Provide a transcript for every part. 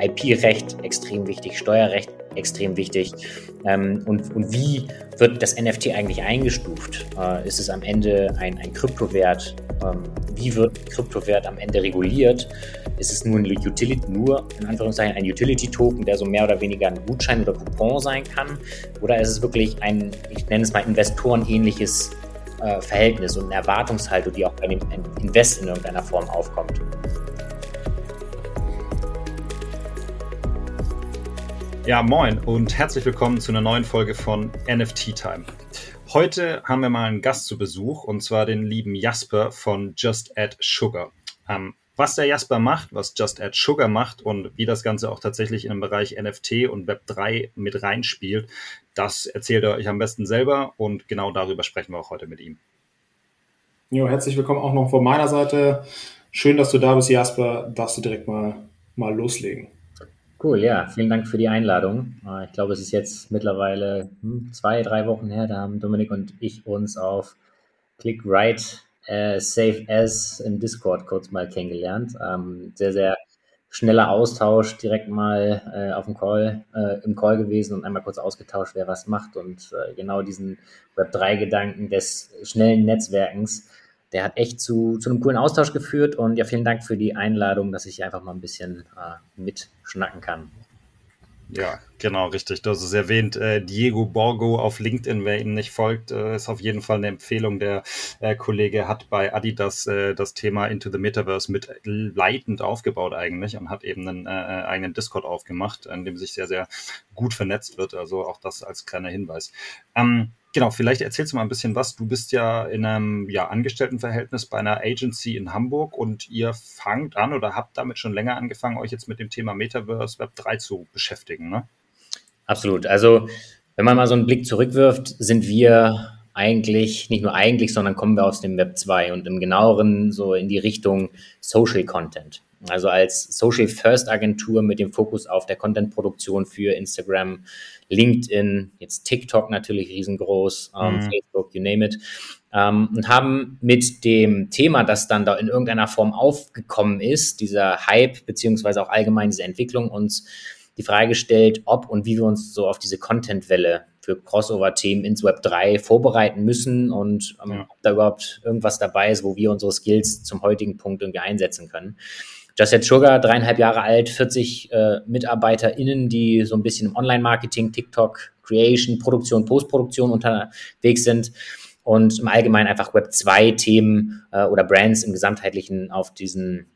IP-Recht extrem wichtig, Steuerrecht extrem wichtig. Ähm, und, und wie wird das NFT eigentlich eingestuft? Äh, ist es am Ende ein, ein Kryptowert? Ähm, wie wird Kryptowert am Ende reguliert? Ist es nur ein Utility, nur in Anführungszeichen ein Utility-Token, der so mehr oder weniger ein Gutschein oder Coupon sein kann? Oder ist es wirklich ein, ich nenne es mal investorenähnliches äh, Verhältnis und eine Erwartungshaltung, die auch bei dem Invest in irgendeiner Form aufkommt? Ja, moin und herzlich willkommen zu einer neuen Folge von NFT Time. Heute haben wir mal einen Gast zu Besuch und zwar den lieben Jasper von Just Add Sugar. Ähm, was der Jasper macht, was Just Add Sugar macht und wie das Ganze auch tatsächlich in den Bereich NFT und Web3 mit reinspielt, das erzählt er euch am besten selber und genau darüber sprechen wir auch heute mit ihm. Jo, herzlich willkommen auch noch von meiner Seite. Schön, dass du da bist, Jasper. Darfst du direkt mal, mal loslegen. Cool, ja, vielen Dank für die Einladung. Äh, ich glaube, es ist jetzt mittlerweile hm, zwei, drei Wochen her, da haben Dominik und ich uns auf Click Right äh, Save As im Discord kurz mal kennengelernt. Ähm, sehr, sehr schneller Austausch, direkt mal äh, auf dem Call, äh, im Call gewesen und einmal kurz ausgetauscht, wer was macht und äh, genau diesen Web3-Gedanken des schnellen Netzwerkens der hat echt zu, zu einem coolen Austausch geführt und ja, vielen Dank für die Einladung, dass ich einfach mal ein bisschen äh, mitschnacken kann. Ja, genau, richtig. Du hast es erwähnt. Äh, Diego Borgo auf LinkedIn, wer ihm nicht folgt, äh, ist auf jeden Fall eine Empfehlung. Der äh, Kollege hat bei Adidas äh, das Thema Into the Metaverse mit leitend aufgebaut eigentlich und hat eben einen äh, eigenen Discord aufgemacht, in dem sich sehr, sehr gut vernetzt wird. Also auch das als kleiner Hinweis. Ähm, Genau, vielleicht erzählst du mal ein bisschen was. Du bist ja in einem ja, Angestelltenverhältnis bei einer Agency in Hamburg und ihr fangt an oder habt damit schon länger angefangen, euch jetzt mit dem Thema Metaverse Web 3 zu beschäftigen, ne? Absolut. Also, wenn man mal so einen Blick zurückwirft, sind wir eigentlich, nicht nur eigentlich, sondern kommen wir aus dem Web 2 und im genaueren so in die Richtung Social Content. Also als Social First Agentur mit dem Fokus auf der Content-Produktion für Instagram, LinkedIn, jetzt TikTok natürlich riesengroß, ähm, mhm. Facebook, you name it. Ähm, und haben mit dem Thema, das dann da in irgendeiner Form aufgekommen ist, dieser Hype, beziehungsweise auch allgemein diese Entwicklung, uns die Frage gestellt, ob und wie wir uns so auf diese Content-Welle für Crossover-Themen ins Web 3 vorbereiten müssen und ähm, ja. ob da überhaupt irgendwas dabei ist, wo wir unsere Skills zum heutigen Punkt irgendwie einsetzen können. Just Yet Sugar, dreieinhalb Jahre alt, 40 äh, MitarbeiterInnen, die so ein bisschen im Online-Marketing, TikTok, Creation, Produktion, Postproduktion unterwegs sind und im Allgemeinen einfach Web 2 Themen äh, oder Brands im Gesamtheitlichen auf diesen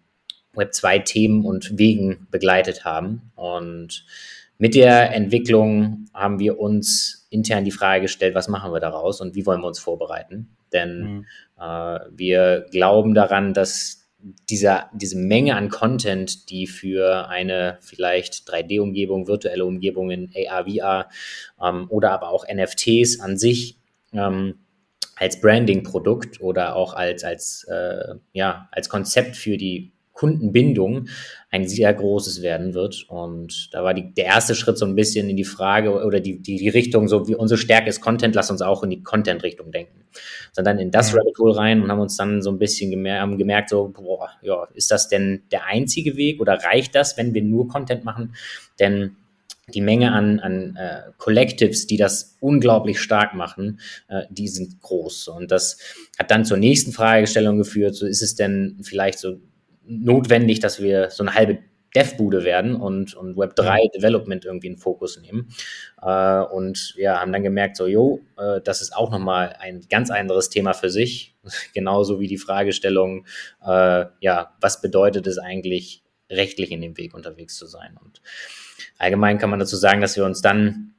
Web 2 Themen und Wegen begleitet haben. Und mit der Entwicklung haben wir uns intern die Frage gestellt, was machen wir daraus und wie wollen wir uns vorbereiten? Denn mhm. äh, wir glauben daran, dass dieser, diese Menge an Content, die für eine vielleicht 3D-Umgebung, virtuelle Umgebungen, AR, VR ähm, oder aber auch NFTs an sich ähm, als Branding-Produkt oder auch als, als, äh, ja, als Konzept für die Kundenbindung ein sehr großes werden wird. Und da war die, der erste Schritt so ein bisschen in die Frage oder die, die, die Richtung, so wie unsere Stärke ist Content, lass uns auch in die Content-Richtung denken. Sind dann in das Rabbit Hole rein und haben uns dann so ein bisschen gemerkt, haben gemerkt, so, boah, ja, ist das denn der einzige Weg oder reicht das, wenn wir nur Content machen? Denn die Menge an, an äh, Collectives, die das unglaublich stark machen, äh, die sind groß. Und das hat dann zur nächsten Fragestellung geführt, so ist es denn vielleicht so notwendig, dass wir so eine halbe Dev-Bude werden und, und Web3 Development irgendwie in Fokus nehmen. Äh, und ja, haben dann gemerkt, so, jo, äh, das ist auch nochmal ein ganz anderes Thema für sich. Genauso wie die Fragestellung, äh, ja, was bedeutet es eigentlich, rechtlich in dem Weg unterwegs zu sein? Und allgemein kann man dazu sagen, dass wir uns dann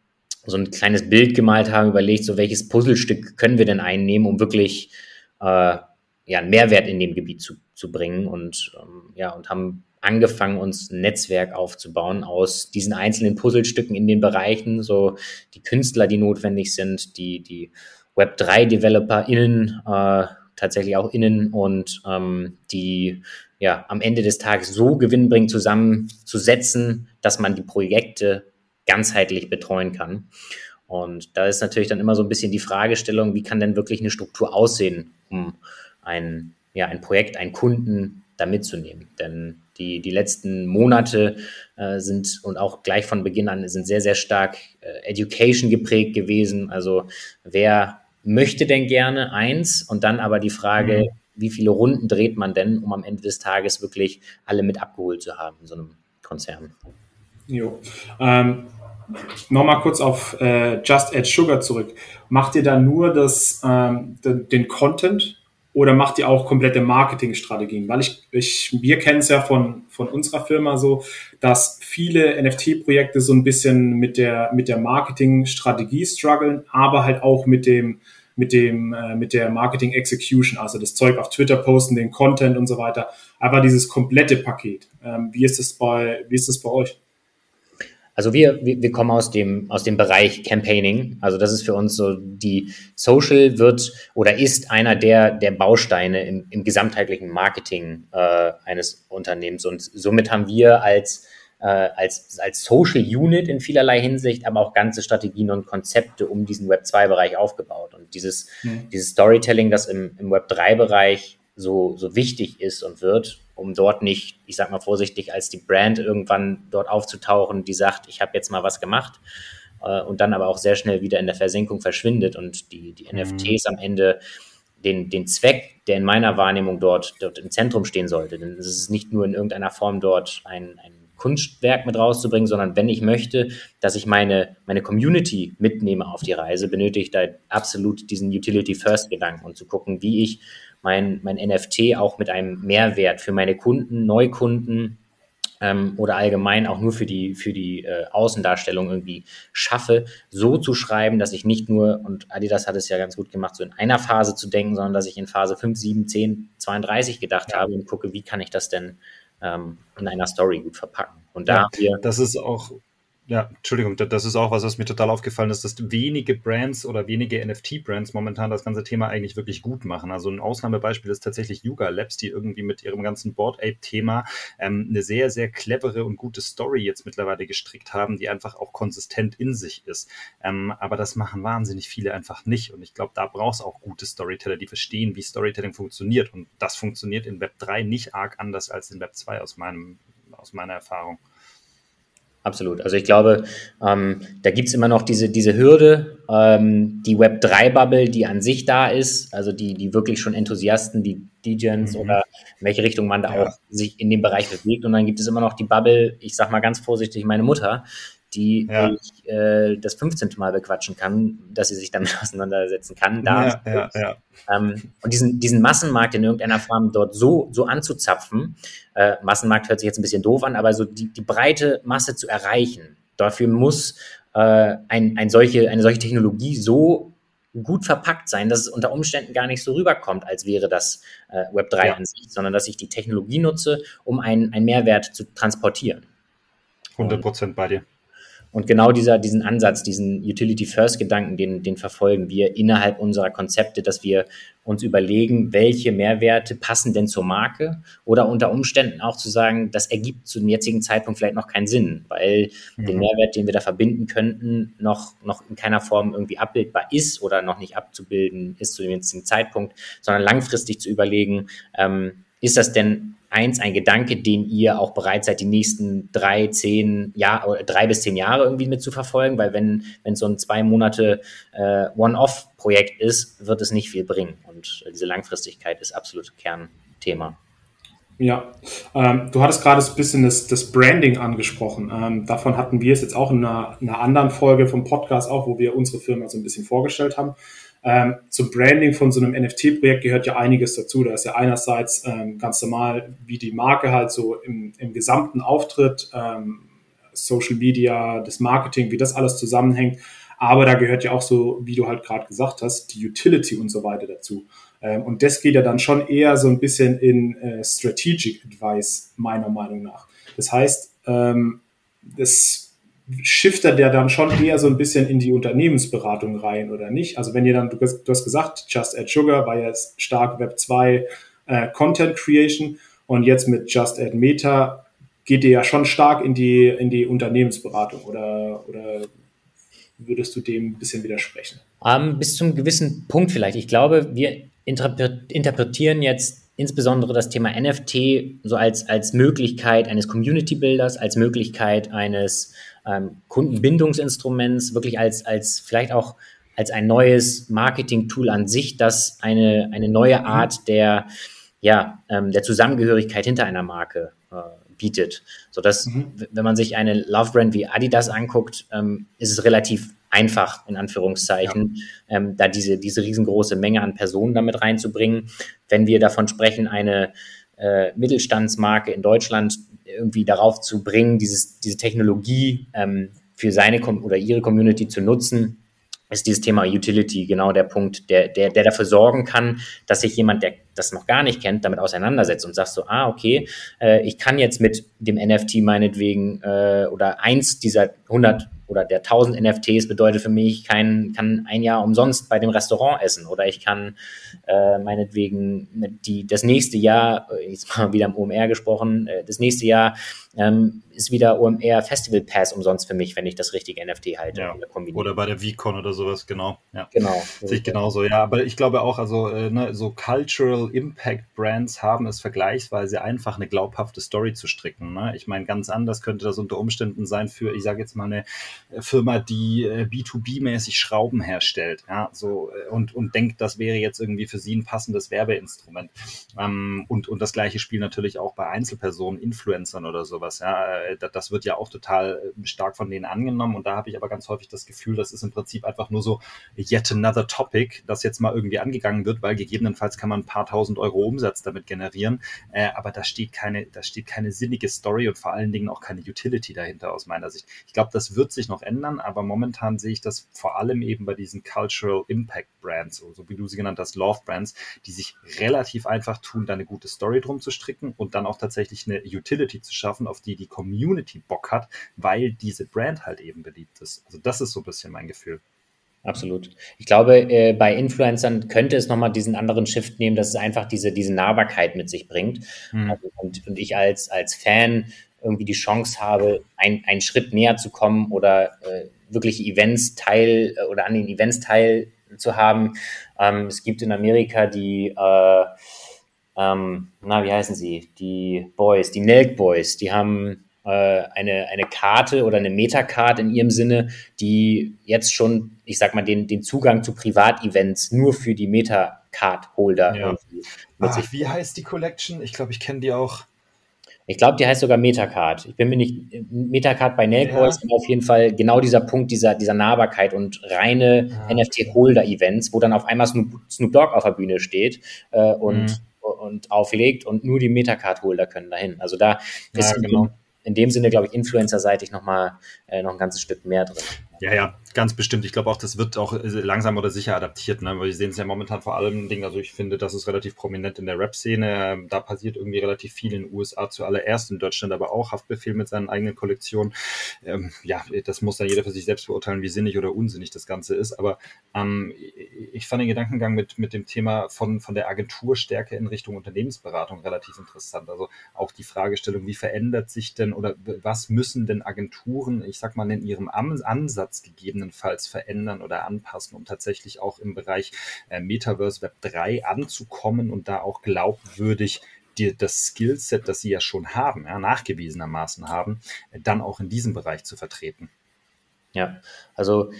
so ein kleines Bild gemalt haben, überlegt, so welches Puzzlestück können wir denn einnehmen, um wirklich äh, ja, einen Mehrwert in dem Gebiet zu, zu bringen und ähm, ja, und haben angefangen, uns ein Netzwerk aufzubauen aus diesen einzelnen Puzzlestücken in den Bereichen, so die Künstler, die notwendig sind, die, die Web3-DeveloperInnen, äh, tatsächlich auch innen und ähm, die ja am Ende des Tages so gewinnbringend zusammenzusetzen, dass man die Projekte ganzheitlich betreuen kann. Und da ist natürlich dann immer so ein bisschen die Fragestellung, wie kann denn wirklich eine Struktur aussehen, um ein, ja, ein Projekt, einen Kunden da mitzunehmen. Denn die, die letzten Monate äh, sind und auch gleich von Beginn an sind sehr, sehr stark äh, Education geprägt gewesen. Also wer möchte denn gerne eins und dann aber die Frage, mhm. wie viele Runden dreht man denn, um am Ende des Tages wirklich alle mit abgeholt zu haben in so einem Konzern? Jo. Ähm, Nochmal kurz auf äh, Just Add Sugar zurück. Macht ihr da nur das, ähm, den, den Content oder macht ihr auch komplette Marketingstrategien? Weil ich, ich wir kennen es ja von, von unserer Firma so, dass viele NFT-Projekte so ein bisschen mit der, mit der Marketingstrategie strugglen, aber halt auch mit dem, mit dem, äh, mit der Marketing Execution, also das Zeug auf Twitter posten, den Content und so weiter. Aber dieses komplette Paket. Ähm, wie ist das bei, wie ist das bei euch? Also wir, wir, wir kommen aus dem, aus dem Bereich Campaigning. Also das ist für uns so, die Social wird oder ist einer der, der Bausteine im, im gesamtheitlichen Marketing äh, eines Unternehmens. Und somit haben wir als, äh, als, als Social Unit in vielerlei Hinsicht, aber auch ganze Strategien und Konzepte um diesen Web2-Bereich aufgebaut. Und dieses, mhm. dieses Storytelling, das im, im Web3-Bereich so, so wichtig ist und wird, um dort nicht, ich sag mal vorsichtig, als die Brand irgendwann dort aufzutauchen, die sagt, ich habe jetzt mal was gemacht äh, und dann aber auch sehr schnell wieder in der Versenkung verschwindet und die, die mhm. NFTs am Ende den, den Zweck, der in meiner Wahrnehmung dort, dort im Zentrum stehen sollte. Denn es ist nicht nur in irgendeiner Form dort ein, ein Kunstwerk mit rauszubringen, sondern wenn ich möchte, dass ich meine, meine Community mitnehme auf die Reise, benötige ich da absolut diesen Utility-First-Gedanken und zu gucken, wie ich mein, mein NFT auch mit einem Mehrwert für meine Kunden, Neukunden ähm, oder allgemein auch nur für die, für die äh, Außendarstellung irgendwie schaffe, so zu schreiben, dass ich nicht nur, und Adidas hat es ja ganz gut gemacht, so in einer Phase zu denken, sondern dass ich in Phase 5, 7, 10, 32 gedacht ja. habe und gucke, wie kann ich das denn ähm, in einer Story gut verpacken. Und da ja, das ist auch ja, Entschuldigung, das ist auch was, was mir total aufgefallen ist, dass wenige Brands oder wenige NFT-Brands momentan das ganze Thema eigentlich wirklich gut machen. Also ein Ausnahmebeispiel ist tatsächlich Yuga Labs, die irgendwie mit ihrem ganzen Board Ape-Thema ähm, eine sehr, sehr clevere und gute Story jetzt mittlerweile gestrickt haben, die einfach auch konsistent in sich ist. Ähm, aber das machen wahnsinnig viele einfach nicht. Und ich glaube, da brauchst auch gute Storyteller, die verstehen, wie Storytelling funktioniert. Und das funktioniert in Web 3 nicht arg anders als in Web 2 aus meinem, aus meiner Erfahrung. Absolut. Also ich glaube, ähm, da gibt's immer noch diese, diese Hürde, ähm, die Web3-Bubble, die an sich da ist, also die, die wirklich schon Enthusiasten, die DJs mhm. oder in welche Richtung man da ja. auch sich in dem Bereich bewegt. Und dann gibt es immer noch die Bubble, ich sag mal ganz vorsichtig, meine Mutter, die ja. ich äh, das 15. Mal bequatschen kann, dass sie sich damit auseinandersetzen kann. Da ja, ja, ähm, und diesen, diesen Massenmarkt in irgendeiner Form dort so, so anzuzapfen, äh, Massenmarkt hört sich jetzt ein bisschen doof an, aber so die, die breite Masse zu erreichen, dafür muss äh, ein, ein solche, eine solche Technologie so gut verpackt sein, dass es unter Umständen gar nicht so rüberkommt, als wäre das äh, Web3 ja. an sich, sondern dass ich die Technologie nutze, um einen, einen Mehrwert zu transportieren. 100 Prozent bei dir. Und genau dieser, diesen Ansatz, diesen Utility-First-Gedanken, den, den verfolgen wir innerhalb unserer Konzepte, dass wir uns überlegen, welche Mehrwerte passen denn zur Marke oder unter Umständen auch zu sagen, das ergibt zu dem jetzigen Zeitpunkt vielleicht noch keinen Sinn, weil mhm. den Mehrwert, den wir da verbinden könnten, noch, noch in keiner Form irgendwie abbildbar ist oder noch nicht abzubilden ist zu dem jetzigen Zeitpunkt, sondern langfristig zu überlegen, ähm, ist das denn eins ein Gedanke, den ihr auch bereit seid, die nächsten drei, zehn Jahre, drei bis zehn Jahre irgendwie mit zu verfolgen? Weil wenn, wenn so ein zwei Monate äh, One-Off-Projekt ist, wird es nicht viel bringen. Und diese Langfristigkeit ist absolut Kernthema. Ja, ähm, du hattest gerade ein bisschen das, das Branding angesprochen. Ähm, davon hatten wir es jetzt auch in einer, in einer anderen Folge vom Podcast auch, wo wir unsere Firma so ein bisschen vorgestellt haben. Ähm, zum Branding von so einem NFT-Projekt gehört ja einiges dazu. Da ist ja einerseits ähm, ganz normal, wie die Marke halt so im, im gesamten Auftritt, ähm, Social Media, das Marketing, wie das alles zusammenhängt. Aber da gehört ja auch so, wie du halt gerade gesagt hast, die Utility und so weiter dazu. Ähm, und das geht ja dann schon eher so ein bisschen in äh, Strategic Advice, meiner Meinung nach. Das heißt, ähm, das shiftet der dann schon eher so ein bisschen in die Unternehmensberatung rein oder nicht? Also wenn ihr dann, du, hast gesagt, Just Add Sugar war ja stark Web 2 äh, Content Creation und jetzt mit Just Add Meta geht ihr ja schon stark in die, in die Unternehmensberatung oder, oder würdest du dem ein bisschen widersprechen? Um, ähm, bis zum gewissen Punkt vielleicht. Ich glaube, wir interpretieren jetzt insbesondere das Thema NFT so als, als Möglichkeit eines Community-Builders, als Möglichkeit eines ähm, Kundenbindungsinstruments, wirklich als, als vielleicht auch als ein neues Marketing-Tool an sich, das eine, eine neue mhm. Art der, ja, ähm, der Zusammengehörigkeit hinter einer Marke äh, bietet. Sodass, mhm. wenn man sich eine Love-Brand wie Adidas anguckt, ähm, ist es relativ einfach, in Anführungszeichen, ja. ähm, da diese, diese riesengroße Menge an Personen damit reinzubringen. Wenn wir davon sprechen, eine äh, Mittelstandsmarke in Deutschland irgendwie darauf zu bringen, dieses, diese Technologie ähm, für seine Com oder ihre Community zu nutzen, ist dieses Thema Utility genau der Punkt, der, der, der dafür sorgen kann, dass sich jemand, der das noch gar nicht kennt, damit auseinandersetzt und sagst so, ah, okay, äh, ich kann jetzt mit dem NFT meinetwegen äh, oder eins dieser 100 oder der 1000 NFTs bedeutet für mich, ich kann, kann ein Jahr umsonst bei dem Restaurant essen oder ich kann äh, meinetwegen die, das nächste Jahr, äh, jetzt mal wieder im OMR gesprochen, äh, das nächste Jahr ähm, ist wieder OMR Festival Pass umsonst für mich, wenn ich das richtige NFT halte. Ja. Oder bei der VCon oder sowas, genau. Ja. Genau. Sehe ich genauso, ja. Aber ich glaube auch, also äh, ne, so Cultural Impact Brands haben es vergleichsweise einfach, eine glaubhafte Story zu stricken. Ne? Ich meine, ganz anders könnte das unter Umständen sein für, ich sage jetzt mal, eine Firma, die äh, B2B-mäßig Schrauben herstellt, ja, so äh, und, und denkt, das wäre jetzt irgendwie für sie ein passendes Werbeinstrument. Ähm, und, und das gleiche Spiel natürlich auch bei Einzelpersonen, Influencern oder so sowas. Ja, äh, das wird ja auch total stark von denen angenommen und da habe ich aber ganz häufig das Gefühl, das ist im Prinzip einfach nur so yet another topic, das jetzt mal irgendwie angegangen wird, weil gegebenenfalls kann man ein paar tausend Euro Umsatz damit generieren, äh, aber da steht keine, da steht keine sinnige Story und vor allen Dingen auch keine Utility dahinter aus meiner Sicht. Ich glaube, das wird sich noch ändern, aber momentan sehe ich das vor allem eben bei diesen Cultural Impact Brands, so wie du sie genannt hast, Love Brands, die sich relativ einfach tun, da eine gute Story drum zu stricken und dann auch tatsächlich eine Utility zu schaffen, auf die die Community Bock hat, weil diese Brand halt eben beliebt ist. Also das ist so ein bisschen mein Gefühl. Absolut. Ich glaube, äh, bei Influencern könnte es nochmal diesen anderen Shift nehmen, dass es einfach diese, diese Nahbarkeit mit sich bringt. Mhm. Also, und, und ich als, als Fan irgendwie die Chance habe, ein, einen Schritt näher zu kommen oder äh, wirklich Events teil äh, oder an den Events teil zu haben. Ähm, es gibt in Amerika die äh, ähm, na, wie heißen sie? Die Boys, die Nelk Boys, die haben äh, eine, eine Karte oder eine Metacard in ihrem Sinne, die jetzt schon, ich sag mal, den, den Zugang zu Privatevents nur für die Metacard-Holder ja. mit sich. Wie heißt die Collection? Ich glaube, ich kenne die auch. Ich glaube, die heißt sogar Metacard. Ich bin mir nicht, Metacard bei Boys ja. auf jeden Fall genau dieser Punkt dieser, dieser Nahbarkeit und reine ja. NFT-Holder-Events, wo dann auf einmal Snoop, Snoop Dogg auf der Bühne steht äh, und mhm und auflegt und nur die Metacard-Holder können dahin. Also da ist ja, genau. in, dem Sinne, glaube ich, Influencer-seitig nochmal äh, noch ein ganzes Stück mehr drin. Ja, ja, ganz bestimmt. Ich glaube auch, das wird auch äh, langsam oder sicher adaptiert, ne? wir sehen es ja momentan vor allem Ding. Also ich finde, das ist relativ prominent in der Rap-Szene. Ähm, da passiert irgendwie relativ viel in den USA zuallererst, in Deutschland aber auch. Haftbefehl mit seinen eigenen Kollektionen. Ähm, ja, das muss dann jeder für sich selbst beurteilen, wie sinnig oder unsinnig das Ganze ist. Aber ähm, ich fand den Gedankengang mit, mit dem Thema von, von der Agenturstärke in Richtung Unternehmensberatung relativ interessant. Also auch die Fragestellung, wie verändert sich denn oder was müssen denn Agenturen, ich sag mal, in ihrem Ansatz Ansatz gegebenenfalls verändern oder anpassen, um tatsächlich auch im Bereich äh, Metaverse Web 3 anzukommen und da auch glaubwürdig die, das Skillset, das sie ja schon haben, ja, nachgewiesenermaßen haben, äh, dann auch in diesem Bereich zu vertreten. Ja, also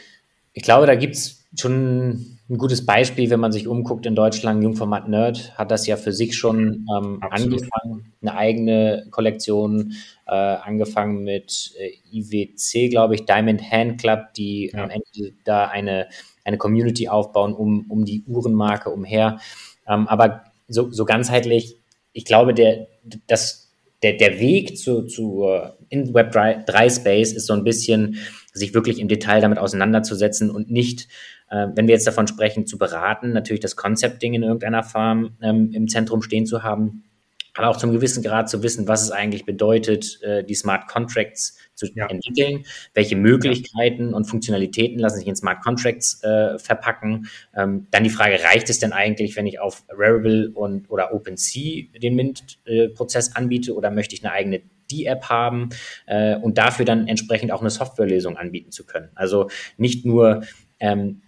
ich glaube, da gibt es schon ein gutes Beispiel, wenn man sich umguckt in Deutschland. Jungformat Nerd hat das ja für sich schon ähm, angefangen, eine eigene Kollektion, äh, angefangen mit äh, IWC, glaube ich, Diamond Hand Club, die ja. am Ende da eine, eine Community aufbauen um, um die Uhrenmarke umher. Ähm, aber so, so ganzheitlich, ich glaube, der, das, der, der Weg zu, zu in Web 3, 3 Space ist so ein bisschen, sich wirklich im Detail damit auseinanderzusetzen und nicht äh, wenn wir jetzt davon sprechen, zu beraten, natürlich das Concepting in irgendeiner Form ähm, im Zentrum stehen zu haben, aber auch zum gewissen Grad zu wissen, was es eigentlich bedeutet, äh, die Smart Contracts zu ja. entwickeln, welche Möglichkeiten und Funktionalitäten lassen sich in Smart Contracts äh, verpacken. Ähm, dann die Frage, reicht es denn eigentlich, wenn ich auf Rarible und oder OpenSea den Mint-Prozess äh, anbiete oder möchte ich eine eigene die App haben äh, und dafür dann entsprechend auch eine Softwarelösung anbieten zu können. Also nicht nur ähm,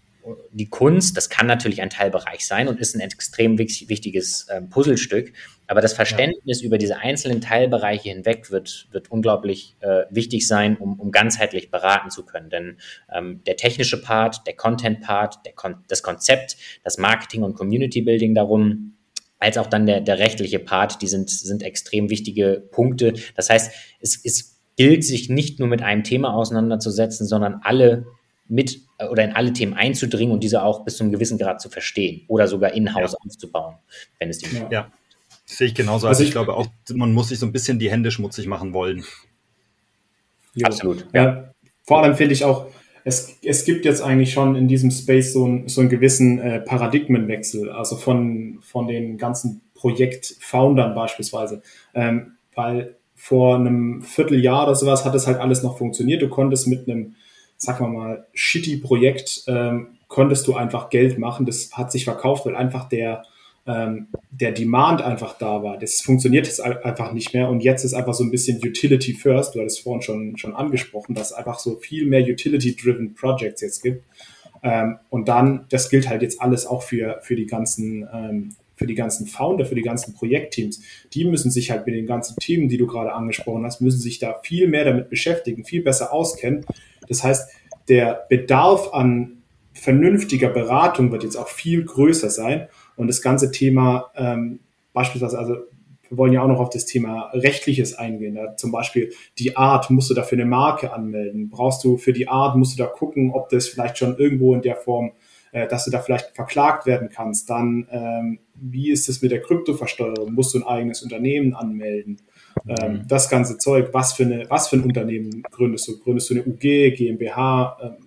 die Kunst, das kann natürlich ein Teilbereich sein und ist ein extrem wichtiges äh, Puzzlestück, aber das Verständnis ja. über diese einzelnen Teilbereiche hinweg wird, wird unglaublich äh, wichtig sein, um, um ganzheitlich beraten zu können. Denn ähm, der technische Part, der Content-Part, Kon das Konzept, das Marketing und Community-Building darum, als auch dann der, der rechtliche Part, die sind, sind extrem wichtige Punkte. Das heißt, es, es gilt, sich nicht nur mit einem Thema auseinanderzusetzen, sondern alle mit äh, oder in alle Themen einzudringen und diese auch bis zu einem gewissen Grad zu verstehen oder sogar in-house ja. aufzubauen, wenn es die ja. ja. Sehe ich genauso. Also, also ich, ich, glaube auch, man muss sich so ein bisschen die Hände schmutzig machen wollen. Jo. Absolut. Ja. Vor allem finde ich auch, es, es gibt jetzt eigentlich schon in diesem Space so, ein, so einen gewissen äh, Paradigmenwechsel, also von, von den ganzen Projektfoundern beispielsweise. Ähm, weil vor einem Vierteljahr oder sowas hat es halt alles noch funktioniert. Du konntest mit einem sag mal mal, shitty Projekt ähm, konntest du einfach Geld machen. Das hat sich verkauft, weil einfach der, ähm, der Demand einfach da war. Das funktioniert jetzt einfach nicht mehr. Und jetzt ist einfach so ein bisschen Utility First. Du hattest vorhin schon, schon angesprochen, dass es einfach so viel mehr Utility-driven Projects jetzt gibt. Ähm, und dann, das gilt halt jetzt alles auch für, für die ganzen ähm, für die ganzen Founder, für die ganzen Projektteams, die müssen sich halt mit den ganzen Themen, die du gerade angesprochen hast, müssen sich da viel mehr damit beschäftigen, viel besser auskennen. Das heißt, der Bedarf an vernünftiger Beratung wird jetzt auch viel größer sein. Und das ganze Thema, ähm, beispielsweise, also wir wollen ja auch noch auf das Thema Rechtliches eingehen. Ja. Zum Beispiel die Art, musst du dafür eine Marke anmelden? Brauchst du für die Art, musst du da gucken, ob das vielleicht schon irgendwo in der Form, äh, dass du da vielleicht verklagt werden kannst. Dann, ähm, wie ist es mit der Kryptoversteuerung? Musst du ein eigenes Unternehmen anmelden? Ähm, mhm. das ganze Zeug, was für, eine, was für ein Unternehmen gründest du? Gründest du eine UG, GmbH? Ähm,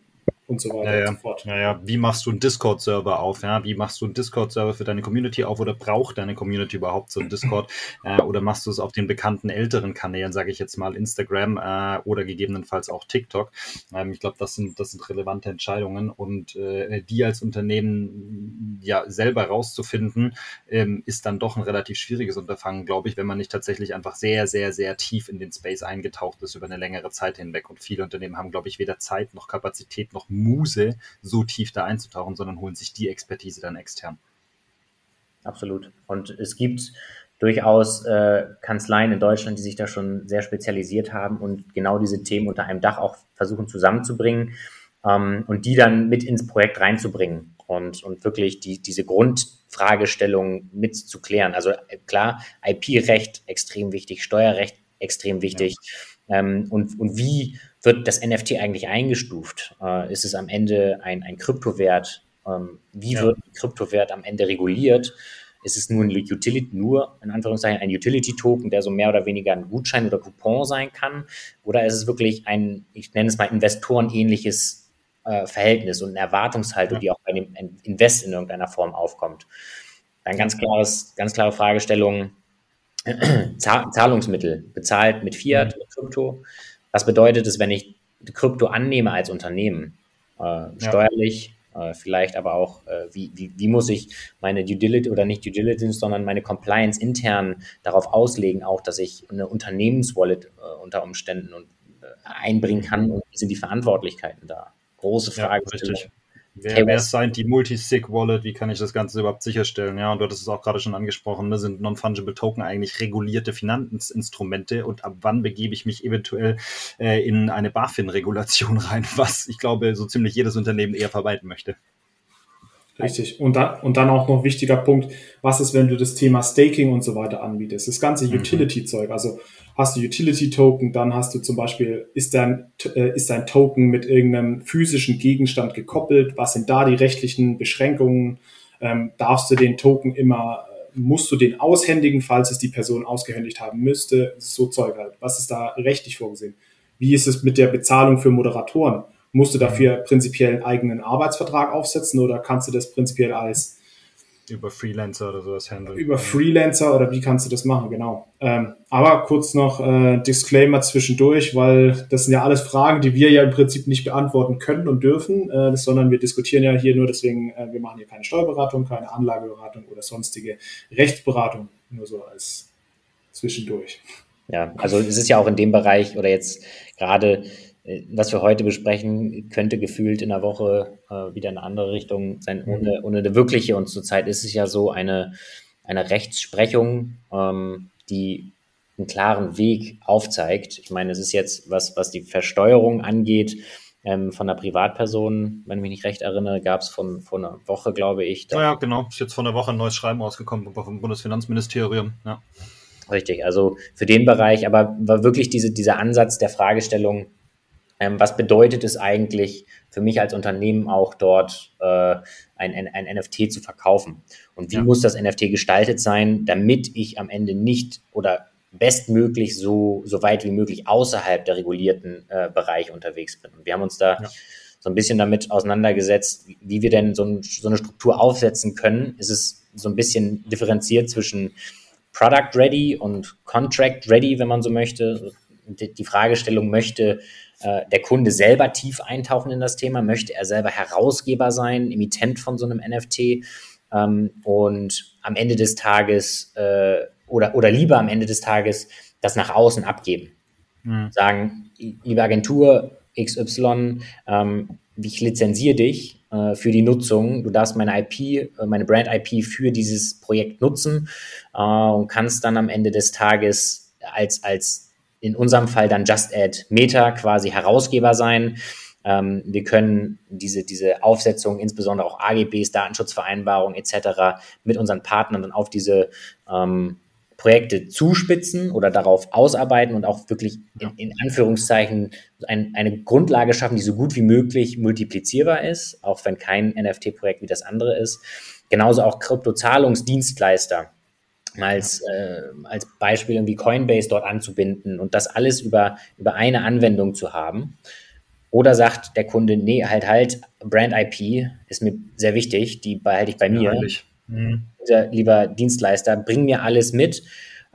und so weiter ja, ja. und so fort. Ja, ja. Wie machst du einen Discord-Server auf? Ja? Wie machst du einen Discord-Server für deine Community auf oder braucht deine Community überhaupt so einen Discord? äh, oder machst du es auf den bekannten älteren Kanälen, sage ich jetzt mal Instagram äh, oder gegebenenfalls auch TikTok? Ähm, ich glaube, das sind, das sind relevante Entscheidungen und äh, die als Unternehmen ja selber rauszufinden, ähm, ist dann doch ein relativ schwieriges Unterfangen, glaube ich, wenn man nicht tatsächlich einfach sehr, sehr, sehr tief in den Space eingetaucht ist über eine längere Zeit hinweg. Und viele Unternehmen haben, glaube ich, weder Zeit noch Kapazität noch Muse, so tief da einzutauchen, sondern holen sich die Expertise dann extern. Absolut. Und es gibt durchaus äh, Kanzleien in Deutschland, die sich da schon sehr spezialisiert haben und genau diese Themen unter einem Dach auch versuchen zusammenzubringen ähm, und die dann mit ins Projekt reinzubringen und, und wirklich die, diese Grundfragestellung mit zu klären. Also äh, klar, IP-Recht extrem wichtig, Steuerrecht extrem wichtig. Ja. Ähm, und, und wie wird das NFT eigentlich eingestuft? Äh, ist es am Ende ein, ein Kryptowert? Ähm, wie ja. wird ein Kryptowert am Ende reguliert? Ist es nur ein Utility, nur in Anführungszeichen ein Utility-Token, der so mehr oder weniger ein Gutschein oder Coupon sein kann? Oder ist es wirklich ein, ich nenne es mal investorenähnliches äh, Verhältnis und eine Erwartungshaltung, ja. die auch bei dem Invest in irgendeiner Form aufkommt? Dann ganz klares, ganz klare Fragestellung. Zahlungsmittel bezahlt mit Fiat, mit Krypto was bedeutet es, wenn ich Krypto annehme als Unternehmen? Äh, steuerlich, ja. äh, vielleicht aber auch, äh, wie, wie, wie, muss ich meine Due Diligence oder nicht Due Diligence, sondern meine Compliance intern darauf auslegen, auch, dass ich eine Unternehmenswallet äh, unter Umständen und, äh, einbringen kann und wie sind die Verantwortlichkeiten da? Große Frage. Ja, richtig. Wer, wer signed die Multi-Sig-Wallet? Wie kann ich das Ganze überhaupt sicherstellen? Ja, und du hattest es auch gerade schon angesprochen, ne? sind Non-Fungible Token eigentlich regulierte Finanzinstrumente und ab wann begebe ich mich eventuell äh, in eine BaFin-Regulation rein, was ich glaube, so ziemlich jedes Unternehmen eher vermeiden möchte. Richtig. Und dann, und dann auch noch wichtiger Punkt, was ist, wenn du das Thema Staking und so weiter anbietest? Das ganze mhm. Utility-Zeug, also hast du Utility-Token, dann hast du zum Beispiel, ist dein, äh, ist dein Token mit irgendeinem physischen Gegenstand gekoppelt? Was sind da die rechtlichen Beschränkungen? Ähm, darfst du den Token immer, musst du den aushändigen, falls es die Person ausgehändigt haben müsste? So Zeug halt. Was ist da rechtlich vorgesehen? Wie ist es mit der Bezahlung für Moderatoren? Musst du dafür prinzipiell einen eigenen Arbeitsvertrag aufsetzen oder kannst du das prinzipiell als über Freelancer oder sowas handeln. Über Freelancer oder wie kannst du das machen, genau. Ähm, aber kurz noch äh, Disclaimer zwischendurch, weil das sind ja alles Fragen, die wir ja im Prinzip nicht beantworten können und dürfen, äh, sondern wir diskutieren ja hier nur deswegen, äh, wir machen hier keine Steuerberatung, keine Anlageberatung oder sonstige Rechtsberatung, nur so als zwischendurch. Ja, also es ist ja auch in dem Bereich oder jetzt gerade äh, was wir heute besprechen, könnte gefühlt in der Woche äh, wieder in eine andere Richtung sein, mhm. ohne, ohne eine wirkliche. Und zurzeit ist es ja so eine, eine Rechtsprechung, ähm, die einen klaren Weg aufzeigt. Ich meine, es ist jetzt, was, was die Versteuerung angeht, ähm, von einer Privatperson, wenn ich mich nicht recht erinnere, gab es von vor einer Woche, glaube ich. Ja, ja, genau. Ist jetzt vor einer Woche ein neues Schreiben rausgekommen vom Bundesfinanzministerium. Ja. Richtig, also für den Bereich, aber war wirklich diese, dieser Ansatz der Fragestellung, ähm, was bedeutet es eigentlich für mich als Unternehmen auch dort äh, ein, ein, ein, NFT zu verkaufen? Und wie ja. muss das NFT gestaltet sein, damit ich am Ende nicht oder bestmöglich so, so weit wie möglich außerhalb der regulierten äh, Bereiche unterwegs bin? Und wir haben uns da ja. so ein bisschen damit auseinandergesetzt, wie, wie wir denn so, ein, so eine Struktur aufsetzen können. Ist es so ein bisschen differenziert zwischen Product Ready und Contract Ready, wenn man so möchte. Die, Fragestellung möchte der Kunde selber tief eintauchen in das Thema? Möchte er selber Herausgeber sein, Emittent von so einem NFT? Ähm, und am Ende des Tages äh, oder, oder lieber am Ende des Tages das nach außen abgeben. Mhm. Sagen, liebe Agentur XY, ähm, ich lizenziere dich äh, für die Nutzung. Du darfst meine IP, äh, meine Brand-IP für dieses Projekt nutzen äh, und kannst dann am Ende des Tages als, als in unserem Fall dann Just Add Meta quasi Herausgeber sein. Ähm, wir können diese, diese Aufsetzung, insbesondere auch AGBs, Datenschutzvereinbarungen etc. mit unseren Partnern dann auf diese ähm, Projekte zuspitzen oder darauf ausarbeiten und auch wirklich in, in Anführungszeichen ein, eine Grundlage schaffen, die so gut wie möglich multiplizierbar ist, auch wenn kein NFT-Projekt wie das andere ist. Genauso auch Kryptozahlungsdienstleister als, äh, als Beispiel irgendwie Coinbase dort anzubinden und das alles über, über eine Anwendung zu haben. Oder sagt der Kunde, nee, halt, halt, Brand IP ist mir sehr wichtig, die behalte ich bei mir. Ja, mhm. Lieber Dienstleister, bring mir alles mit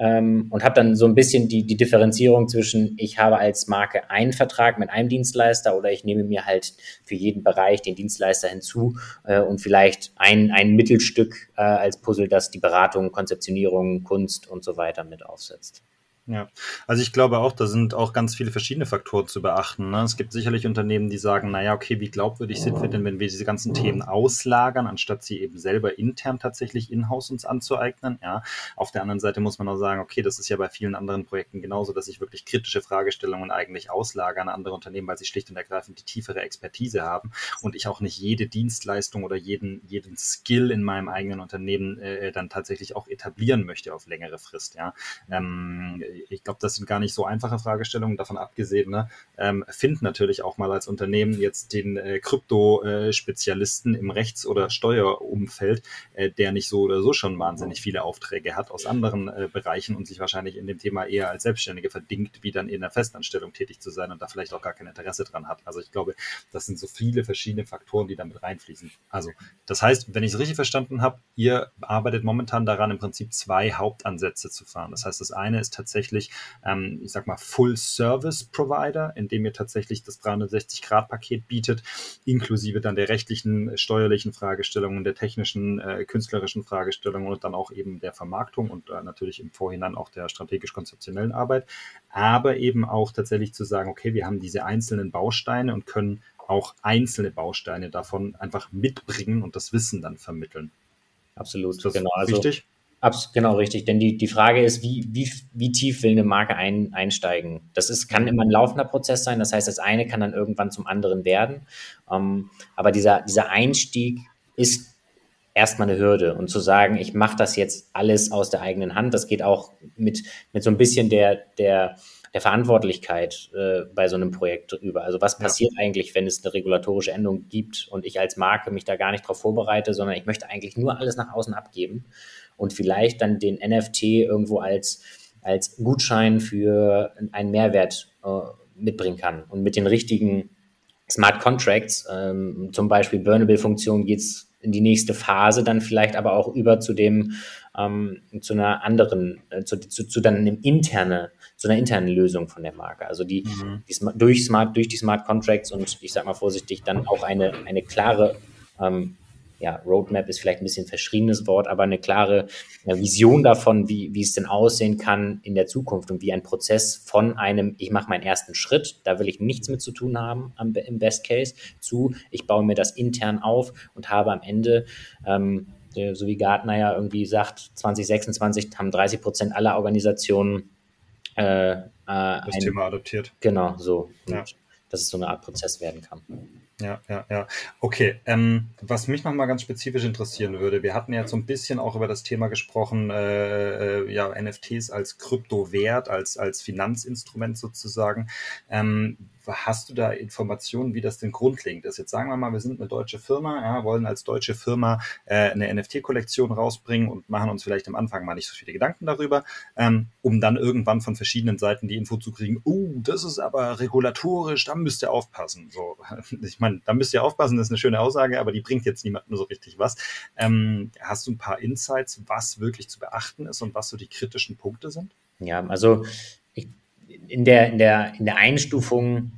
ähm, und habe dann so ein bisschen die, die Differenzierung zwischen, ich habe als Marke einen Vertrag mit einem Dienstleister oder ich nehme mir halt für jeden Bereich den Dienstleister hinzu äh, und vielleicht ein, ein Mittelstück äh, als Puzzle, das die Beratung, Konzeptionierung, Kunst und so weiter mit aufsetzt. Ja, also ich glaube auch, da sind auch ganz viele verschiedene Faktoren zu beachten. Ne? Es gibt sicherlich Unternehmen, die sagen, naja, okay, wie glaubwürdig sind wir denn, wenn wir diese ganzen Themen auslagern, anstatt sie eben selber intern tatsächlich in-house uns anzueignen. Ja, auf der anderen Seite muss man auch sagen, okay, das ist ja bei vielen anderen Projekten genauso, dass sich wirklich kritische Fragestellungen eigentlich auslagern an andere Unternehmen, weil sie schlicht und ergreifend die tiefere Expertise haben und ich auch nicht jede Dienstleistung oder jeden, jeden Skill in meinem eigenen Unternehmen äh, dann tatsächlich auch etablieren möchte auf längere Frist. Ja, ähm, ich glaube, das sind gar nicht so einfache Fragestellungen, davon abgesehen, ne, ähm, find natürlich auch mal als Unternehmen jetzt den äh, Krypto-Spezialisten im Rechts- oder Steuerumfeld, äh, der nicht so oder so schon wahnsinnig viele Aufträge hat aus anderen äh, Bereichen und sich wahrscheinlich in dem Thema eher als Selbstständige verdingt, wie dann in der Festanstellung tätig zu sein und da vielleicht auch gar kein Interesse dran hat. Also ich glaube, das sind so viele verschiedene Faktoren, die damit reinfließen. Also das heißt, wenn ich es richtig verstanden habe, ihr arbeitet momentan daran, im Prinzip zwei Hauptansätze zu fahren. Das heißt, das eine ist tatsächlich tatsächlich, ähm, ich sag mal, Full-Service-Provider, in dem ihr tatsächlich das 360-Grad-Paket bietet, inklusive dann der rechtlichen, äh, steuerlichen Fragestellungen, der technischen, äh, künstlerischen Fragestellungen und dann auch eben der Vermarktung und äh, natürlich im Vorhinein auch der strategisch-konzeptionellen Arbeit, aber eben auch tatsächlich zu sagen, okay, wir haben diese einzelnen Bausteine und können auch einzelne Bausteine davon einfach mitbringen und das Wissen dann vermitteln. Absolut, genau. Also? Abs genau richtig, denn die, die Frage ist, wie, wie, wie tief will eine Marke ein, einsteigen? Das ist, kann immer ein laufender Prozess sein, das heißt, das eine kann dann irgendwann zum anderen werden. Ähm, aber dieser, dieser Einstieg ist erstmal eine Hürde und zu sagen, ich mache das jetzt alles aus der eigenen Hand, das geht auch mit, mit so ein bisschen der, der, der Verantwortlichkeit äh, bei so einem Projekt drüber. Also was passiert ja. eigentlich, wenn es eine regulatorische Änderung gibt und ich als Marke mich da gar nicht darauf vorbereite, sondern ich möchte eigentlich nur alles nach außen abgeben und vielleicht dann den NFT irgendwo als, als Gutschein für einen Mehrwert äh, mitbringen kann. Und mit den richtigen Smart Contracts, ähm, zum Beispiel Burnable-Funktion, geht es in die nächste Phase, dann vielleicht aber auch über zu dem, ähm, zu einer anderen, äh, zu, zu, zu dann einem interne, zu einer internen Lösung von der Marke. Also die, mhm. die durch Smart, durch die Smart Contracts und ich sag mal vorsichtig, dann auch eine, eine klare ähm, ja, Roadmap ist vielleicht ein bisschen verschriebenes Wort, aber eine klare äh, Vision davon, wie, wie es denn aussehen kann in der Zukunft und wie ein Prozess von einem, ich mache meinen ersten Schritt, da will ich nichts mit zu tun haben am, im Best Case, zu, ich baue mir das intern auf und habe am Ende ähm, so wie Gartner ja irgendwie sagt, 2026 haben 30 Prozent aller Organisationen äh, äh, das ein, Thema adoptiert. Genau, so. Ja. dass es so eine Art Prozess werden kann. Ja, ja, ja. Okay, ähm, was mich nochmal ganz spezifisch interessieren würde, wir hatten ja so ein bisschen auch über das Thema gesprochen, äh, äh ja, NFTs als Kryptowert, als, als Finanzinstrument sozusagen. Ähm, Hast du da Informationen, wie das denn grundlegend ist? Jetzt sagen wir mal, wir sind eine deutsche Firma, ja, wollen als deutsche Firma äh, eine NFT-Kollektion rausbringen und machen uns vielleicht am Anfang mal nicht so viele Gedanken darüber, ähm, um dann irgendwann von verschiedenen Seiten die Info zu kriegen, oh, das ist aber regulatorisch, da müsst ihr aufpassen. So, ich meine, da müsst ihr aufpassen, das ist eine schöne Aussage, aber die bringt jetzt niemandem so richtig was. Ähm, hast du ein paar Insights, was wirklich zu beachten ist und was so die kritischen Punkte sind? Ja, also in der, in der, in der Einstufung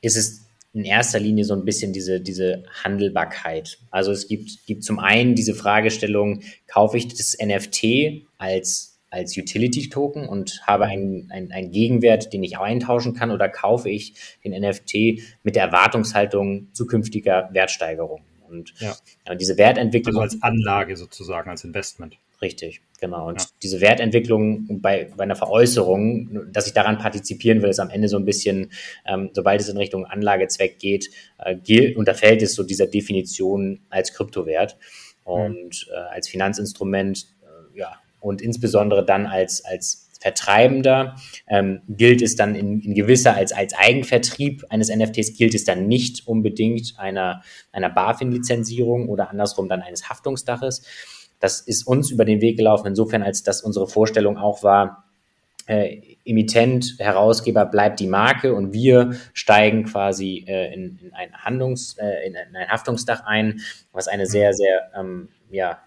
ist es in erster Linie so ein bisschen diese, diese Handelbarkeit. Also es gibt, gibt zum einen diese Fragestellung, kaufe ich das NFT als, als Utility-Token und habe einen, einen, einen Gegenwert, den ich eintauschen kann, oder kaufe ich den NFT mit der Erwartungshaltung zukünftiger Wertsteigerung? Und ja. diese Wertentwicklung. Also als Anlage sozusagen, als Investment. Richtig, genau. Und ja. diese Wertentwicklung bei, bei einer Veräußerung, dass ich daran partizipieren will, ist am Ende so ein bisschen, ähm, sobald es in Richtung Anlagezweck geht, äh, gilt, unterfällt es so dieser Definition als Kryptowert und mhm. äh, als Finanzinstrument, äh, ja, und insbesondere dann als, als Vertreibender ähm, gilt es dann in, in, gewisser als, als Eigenvertrieb eines NFTs gilt es dann nicht unbedingt einer, einer BaFin-Lizenzierung oder andersrum dann eines Haftungsdaches. Das ist uns über den Weg gelaufen, insofern, als dass unsere Vorstellung auch war, äh, Emittent, Herausgeber bleibt die Marke und wir steigen quasi äh, in, in, ein Handlungs, äh, in, ein Haftungsdach ein, was eine sehr, sehr ähm, ja,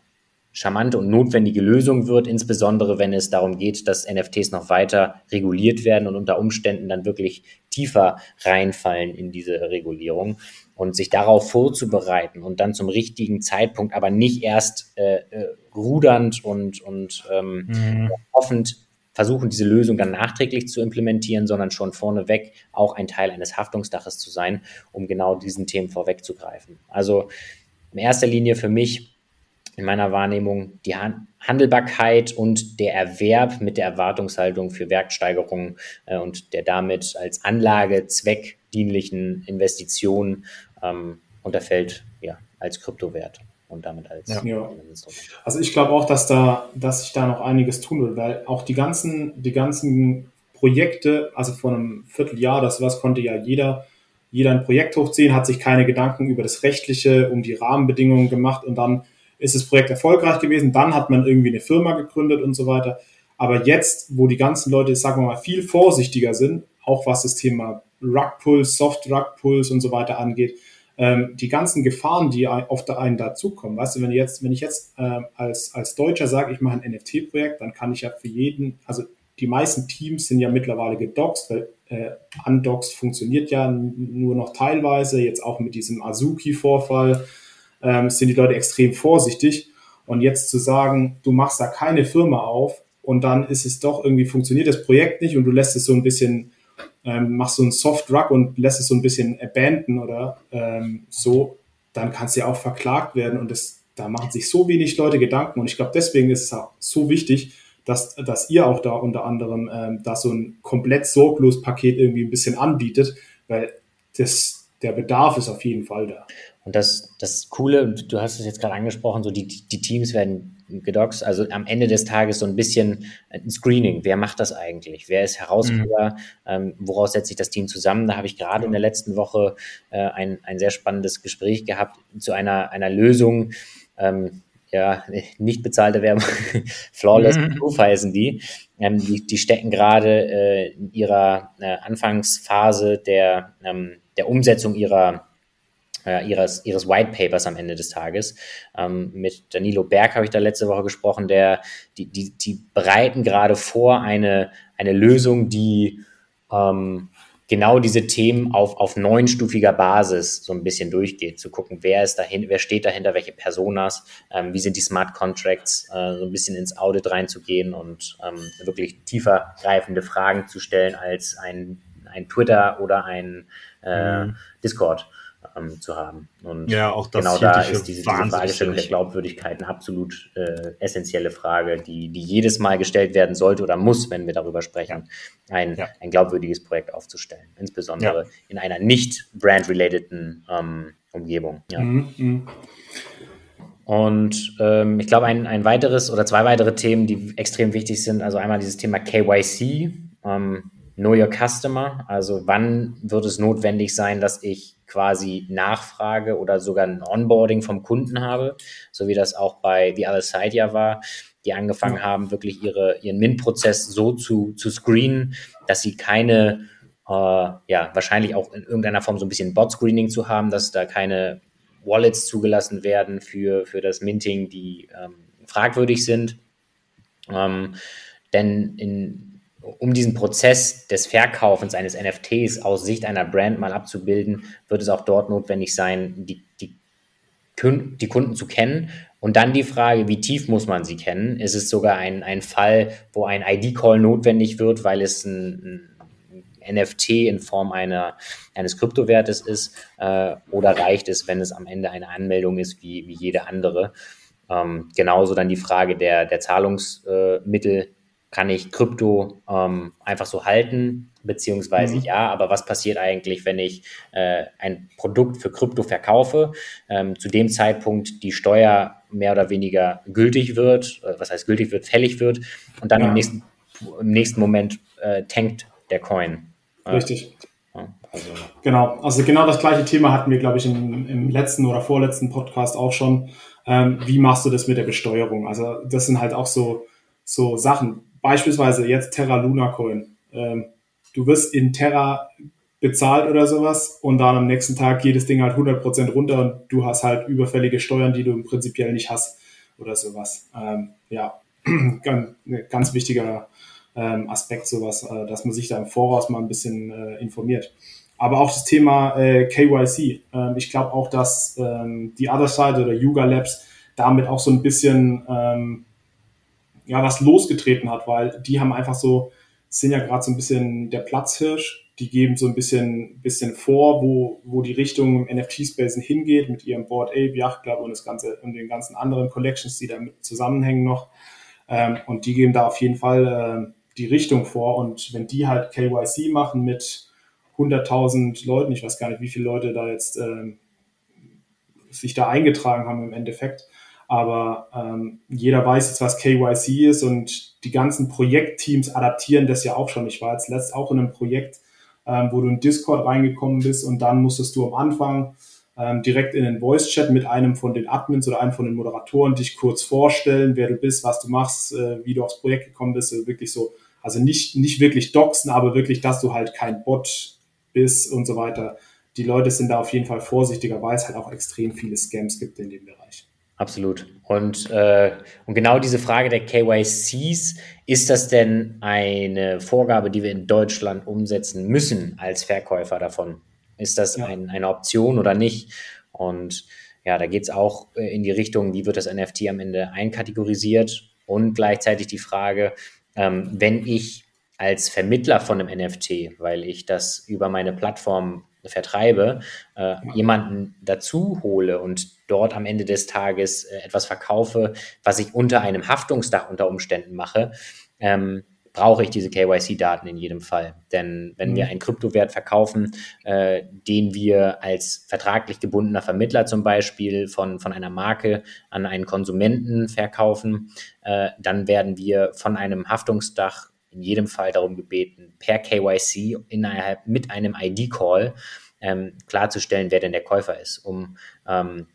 charmante und notwendige Lösung wird, insbesondere wenn es darum geht, dass NFTs noch weiter reguliert werden und unter Umständen dann wirklich tiefer reinfallen in diese Regulierung und sich darauf vorzubereiten und dann zum richtigen Zeitpunkt, aber nicht erst äh, äh, rudernd und, und ähm, mhm. hoffend versuchen, diese Lösung dann nachträglich zu implementieren, sondern schon vorneweg auch ein Teil eines Haftungsdaches zu sein, um genau diesen Themen vorwegzugreifen. Also in erster Linie für mich in meiner Wahrnehmung die Handelbarkeit und der Erwerb mit der Erwartungshaltung für Wertsteigerungen äh, und der damit als Anlage zweckdienlichen Investitionen ähm, unterfällt ja, als Kryptowert und damit als ja. ja. Also ich glaube auch, dass da, dass sich da noch einiges tun wird, weil auch die ganzen, die ganzen Projekte, also vor einem Vierteljahr, das was konnte ja jeder, jeder ein Projekt hochziehen, hat sich keine Gedanken über das Rechtliche, um die Rahmenbedingungen gemacht und dann ist das Projekt erfolgreich gewesen, dann hat man irgendwie eine Firma gegründet und so weiter. Aber jetzt, wo die ganzen Leute, sagen wir mal, viel vorsichtiger sind, auch was das Thema Rugpulls, Soft Rugpulls und so weiter angeht, ähm, die ganzen Gefahren, die auf der einen dazukommen. Weißt du, wenn, jetzt, wenn ich jetzt äh, als, als Deutscher sage, ich mache ein NFT-Projekt, dann kann ich ja für jeden, also die meisten Teams sind ja mittlerweile gedoxt, weil äh, Undoxed funktioniert ja nur noch teilweise, jetzt auch mit diesem Azuki-Vorfall ähm, sind die Leute extrem vorsichtig. Und jetzt zu sagen, du machst da keine Firma auf und dann ist es doch irgendwie funktioniert das Projekt nicht und du lässt es so ein bisschen ähm, machst so einen Soft Drug und lässt es so ein bisschen abandon oder ähm, so, dann kannst du ja auch verklagt werden und das, da machen sich so wenig Leute Gedanken und ich glaube, deswegen ist es so wichtig, dass, dass ihr auch da unter anderem ähm, da so ein komplett sorglos Paket irgendwie ein bisschen anbietet, weil das, der Bedarf ist auf jeden Fall da. Und das, das Coole, du hast es jetzt gerade angesprochen, so die, die Teams werden gedoxt. Also am Ende des Tages so ein bisschen ein Screening. Wer macht das eigentlich? Wer ist Herausgeber? Mhm. Ähm, woraus setzt sich das Team zusammen? Da habe ich gerade in der letzten Woche äh, ein, ein sehr spannendes Gespräch gehabt zu einer, einer Lösung. Ähm, ja, nicht bezahlte Werbung, Flawless mhm. Proof heißen die. Ähm, die. Die stecken gerade äh, in ihrer äh, Anfangsphase der, ähm, der Umsetzung ihrer äh, ihres, ihres White Papers am Ende des Tages. Ähm, mit Danilo Berg habe ich da letzte Woche gesprochen, der, die, die, die bereiten gerade vor eine, eine Lösung, die ähm, genau diese Themen auf, auf neunstufiger Basis so ein bisschen durchgeht, zu gucken, wer ist dahin, wer steht dahinter, welche Personas, ähm, wie sind die Smart Contracts, äh, so ein bisschen ins Audit reinzugehen und ähm, wirklich tiefer greifende Fragen zu stellen als ein, ein Twitter oder ein äh, mhm. Discord ähm, zu haben. Und ja, auch das genau da ist diese, diese Fragestellung der Glaubwürdigkeit eine absolut äh, essentielle Frage, die, die jedes Mal gestellt werden sollte oder muss, wenn wir darüber sprechen, ein, ja. ein glaubwürdiges Projekt aufzustellen. Insbesondere ja. in einer nicht brand-relateden ähm, Umgebung. Mhm, mh. Und ähm, ich glaube, ein, ein weiteres oder zwei weitere Themen, die extrem wichtig sind, also einmal dieses Thema KYC, ähm, Know Your Customer, also wann wird es notwendig sein, dass ich quasi Nachfrage oder sogar ein Onboarding vom Kunden habe, so wie das auch bei The Other Side ja war, die angefangen haben, wirklich ihre, ihren Mint-Prozess so zu, zu screenen, dass sie keine, äh, ja, wahrscheinlich auch in irgendeiner Form so ein bisschen Bot-Screening zu haben, dass da keine Wallets zugelassen werden für, für das Minting, die ähm, fragwürdig sind. Ähm, denn in, um diesen Prozess des Verkaufens eines NFTs aus Sicht einer Brand mal abzubilden, wird es auch dort notwendig sein, die, die, die Kunden zu kennen. Und dann die Frage, wie tief muss man sie kennen? Ist es sogar ein, ein Fall, wo ein ID-Call notwendig wird, weil es ein, ein NFT in Form einer, eines Kryptowertes ist? Äh, oder reicht es, wenn es am Ende eine Anmeldung ist wie, wie jede andere? Ähm, genauso dann die Frage der, der Zahlungsmittel, kann ich Krypto ähm, einfach so halten, beziehungsweise mhm. ja, aber was passiert eigentlich, wenn ich äh, ein Produkt für Krypto verkaufe, ähm, zu dem Zeitpunkt die Steuer mehr oder weniger gültig wird, äh, was heißt gültig wird, fällig wird und dann ja. im, nächsten, im nächsten Moment äh, tankt der Coin. Richtig. also. Genau, also genau das gleiche Thema hatten wir, glaube ich, im, im letzten oder vorletzten Podcast auch schon. Ähm, wie machst du das mit der Besteuerung? Also das sind halt auch so, so Sachen beispielsweise jetzt Terra Luna Coin. Ähm, du wirst in Terra bezahlt oder sowas und dann am nächsten Tag geht das Ding halt 100% runter und du hast halt überfällige Steuern, die du im Prinzipiell nicht hast oder sowas. Ähm, ja, ganz, ganz wichtiger ähm, Aspekt sowas, äh, dass man sich da im Voraus mal ein bisschen äh, informiert. Aber auch das Thema äh, KYC. Ähm, ich glaube auch, dass ähm, die Other Side oder Yuga Labs damit auch so ein bisschen ähm, ja, was losgetreten hat, weil die haben einfach so, sind ja gerade so ein bisschen der Platzhirsch, die geben so ein bisschen, bisschen vor, wo, wo die Richtung im NFT-Space hingeht mit ihrem Board Ape, Yacht Club und das ganze und den ganzen anderen Collections, die damit zusammenhängen noch. Ähm, und die geben da auf jeden Fall äh, die Richtung vor. Und wenn die halt KYC machen mit 100.000 Leuten, ich weiß gar nicht, wie viele Leute da jetzt äh, sich da eingetragen haben im Endeffekt, aber ähm, jeder weiß jetzt, was KYC ist und die ganzen Projektteams adaptieren das ja auch schon. Ich war jetzt letzt auch in einem Projekt, ähm, wo du in Discord reingekommen bist und dann musstest du am Anfang ähm, direkt in den Voice-Chat mit einem von den Admins oder einem von den Moderatoren dich kurz vorstellen, wer du bist, was du machst, äh, wie du aufs Projekt gekommen bist. Also wirklich so, also nicht, nicht wirklich doxen, aber wirklich, dass du halt kein Bot bist und so weiter. Die Leute sind da auf jeden Fall vorsichtiger, weil es halt auch extrem viele Scams gibt in dem Bereich. Absolut. Und, äh, und genau diese Frage der KYCs, ist das denn eine Vorgabe, die wir in Deutschland umsetzen müssen als Verkäufer davon? Ist das ja. ein, eine Option oder nicht? Und ja, da geht es auch äh, in die Richtung, wie wird das NFT am Ende einkategorisiert? Und gleichzeitig die Frage, ähm, wenn ich als Vermittler von einem NFT, weil ich das über meine Plattform vertreibe, äh, jemanden dazu hole und dort am Ende des Tages äh, etwas verkaufe, was ich unter einem Haftungsdach unter Umständen mache, ähm, brauche ich diese KYC-Daten in jedem Fall. Denn wenn mhm. wir einen Kryptowert verkaufen, äh, den wir als vertraglich gebundener Vermittler zum Beispiel von, von einer Marke an einen Konsumenten verkaufen, äh, dann werden wir von einem Haftungsdach in jedem Fall darum gebeten, per KYC innerhalb mit einem ID-Call ähm, klarzustellen, wer denn der Käufer ist, um ähm,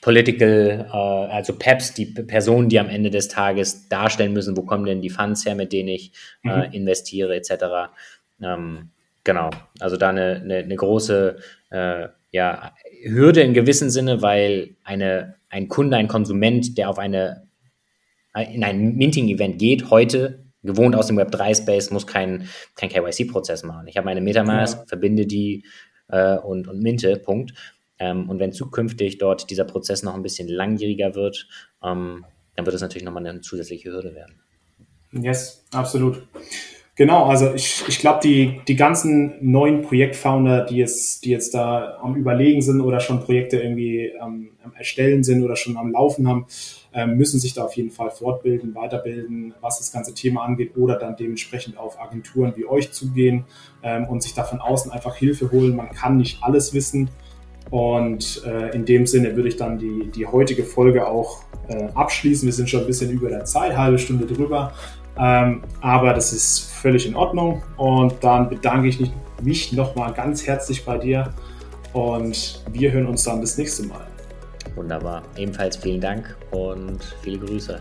Political, äh, also PEPs, die Personen, die am Ende des Tages darstellen müssen, wo kommen denn die Funds her, mit denen ich äh, mhm. investiere, etc. Ähm, genau, also da eine, eine, eine große äh, ja, Hürde in gewissem Sinne, weil eine, ein Kunde, ein Konsument, der auf eine in ein Minting-Event geht, heute gewohnt aus dem Web3-Space, muss kein, kein KYC-Prozess machen. Ich habe meine Metamask, ja. verbinde die äh, und, und Minte, Punkt. Ähm, und wenn zukünftig dort dieser Prozess noch ein bisschen langwieriger wird, ähm, dann wird es natürlich nochmal eine zusätzliche Hürde werden. Yes, absolut. Genau, also ich, ich glaube, die, die ganzen neuen Projektfounder, die jetzt, die jetzt da am Überlegen sind oder schon Projekte irgendwie ähm, am Erstellen sind oder schon am Laufen haben, müssen sich da auf jeden Fall fortbilden, weiterbilden, was das ganze Thema angeht oder dann dementsprechend auf Agenturen wie euch zugehen ähm, und sich da von außen einfach Hilfe holen. Man kann nicht alles wissen. Und äh, in dem Sinne würde ich dann die, die heutige Folge auch äh, abschließen. Wir sind schon ein bisschen über der Zeit, halbe Stunde drüber. Ähm, aber das ist völlig in Ordnung. Und dann bedanke ich mich nochmal ganz herzlich bei dir. Und wir hören uns dann das nächste Mal. Wunderbar. Ebenfalls vielen Dank und viele Grüße.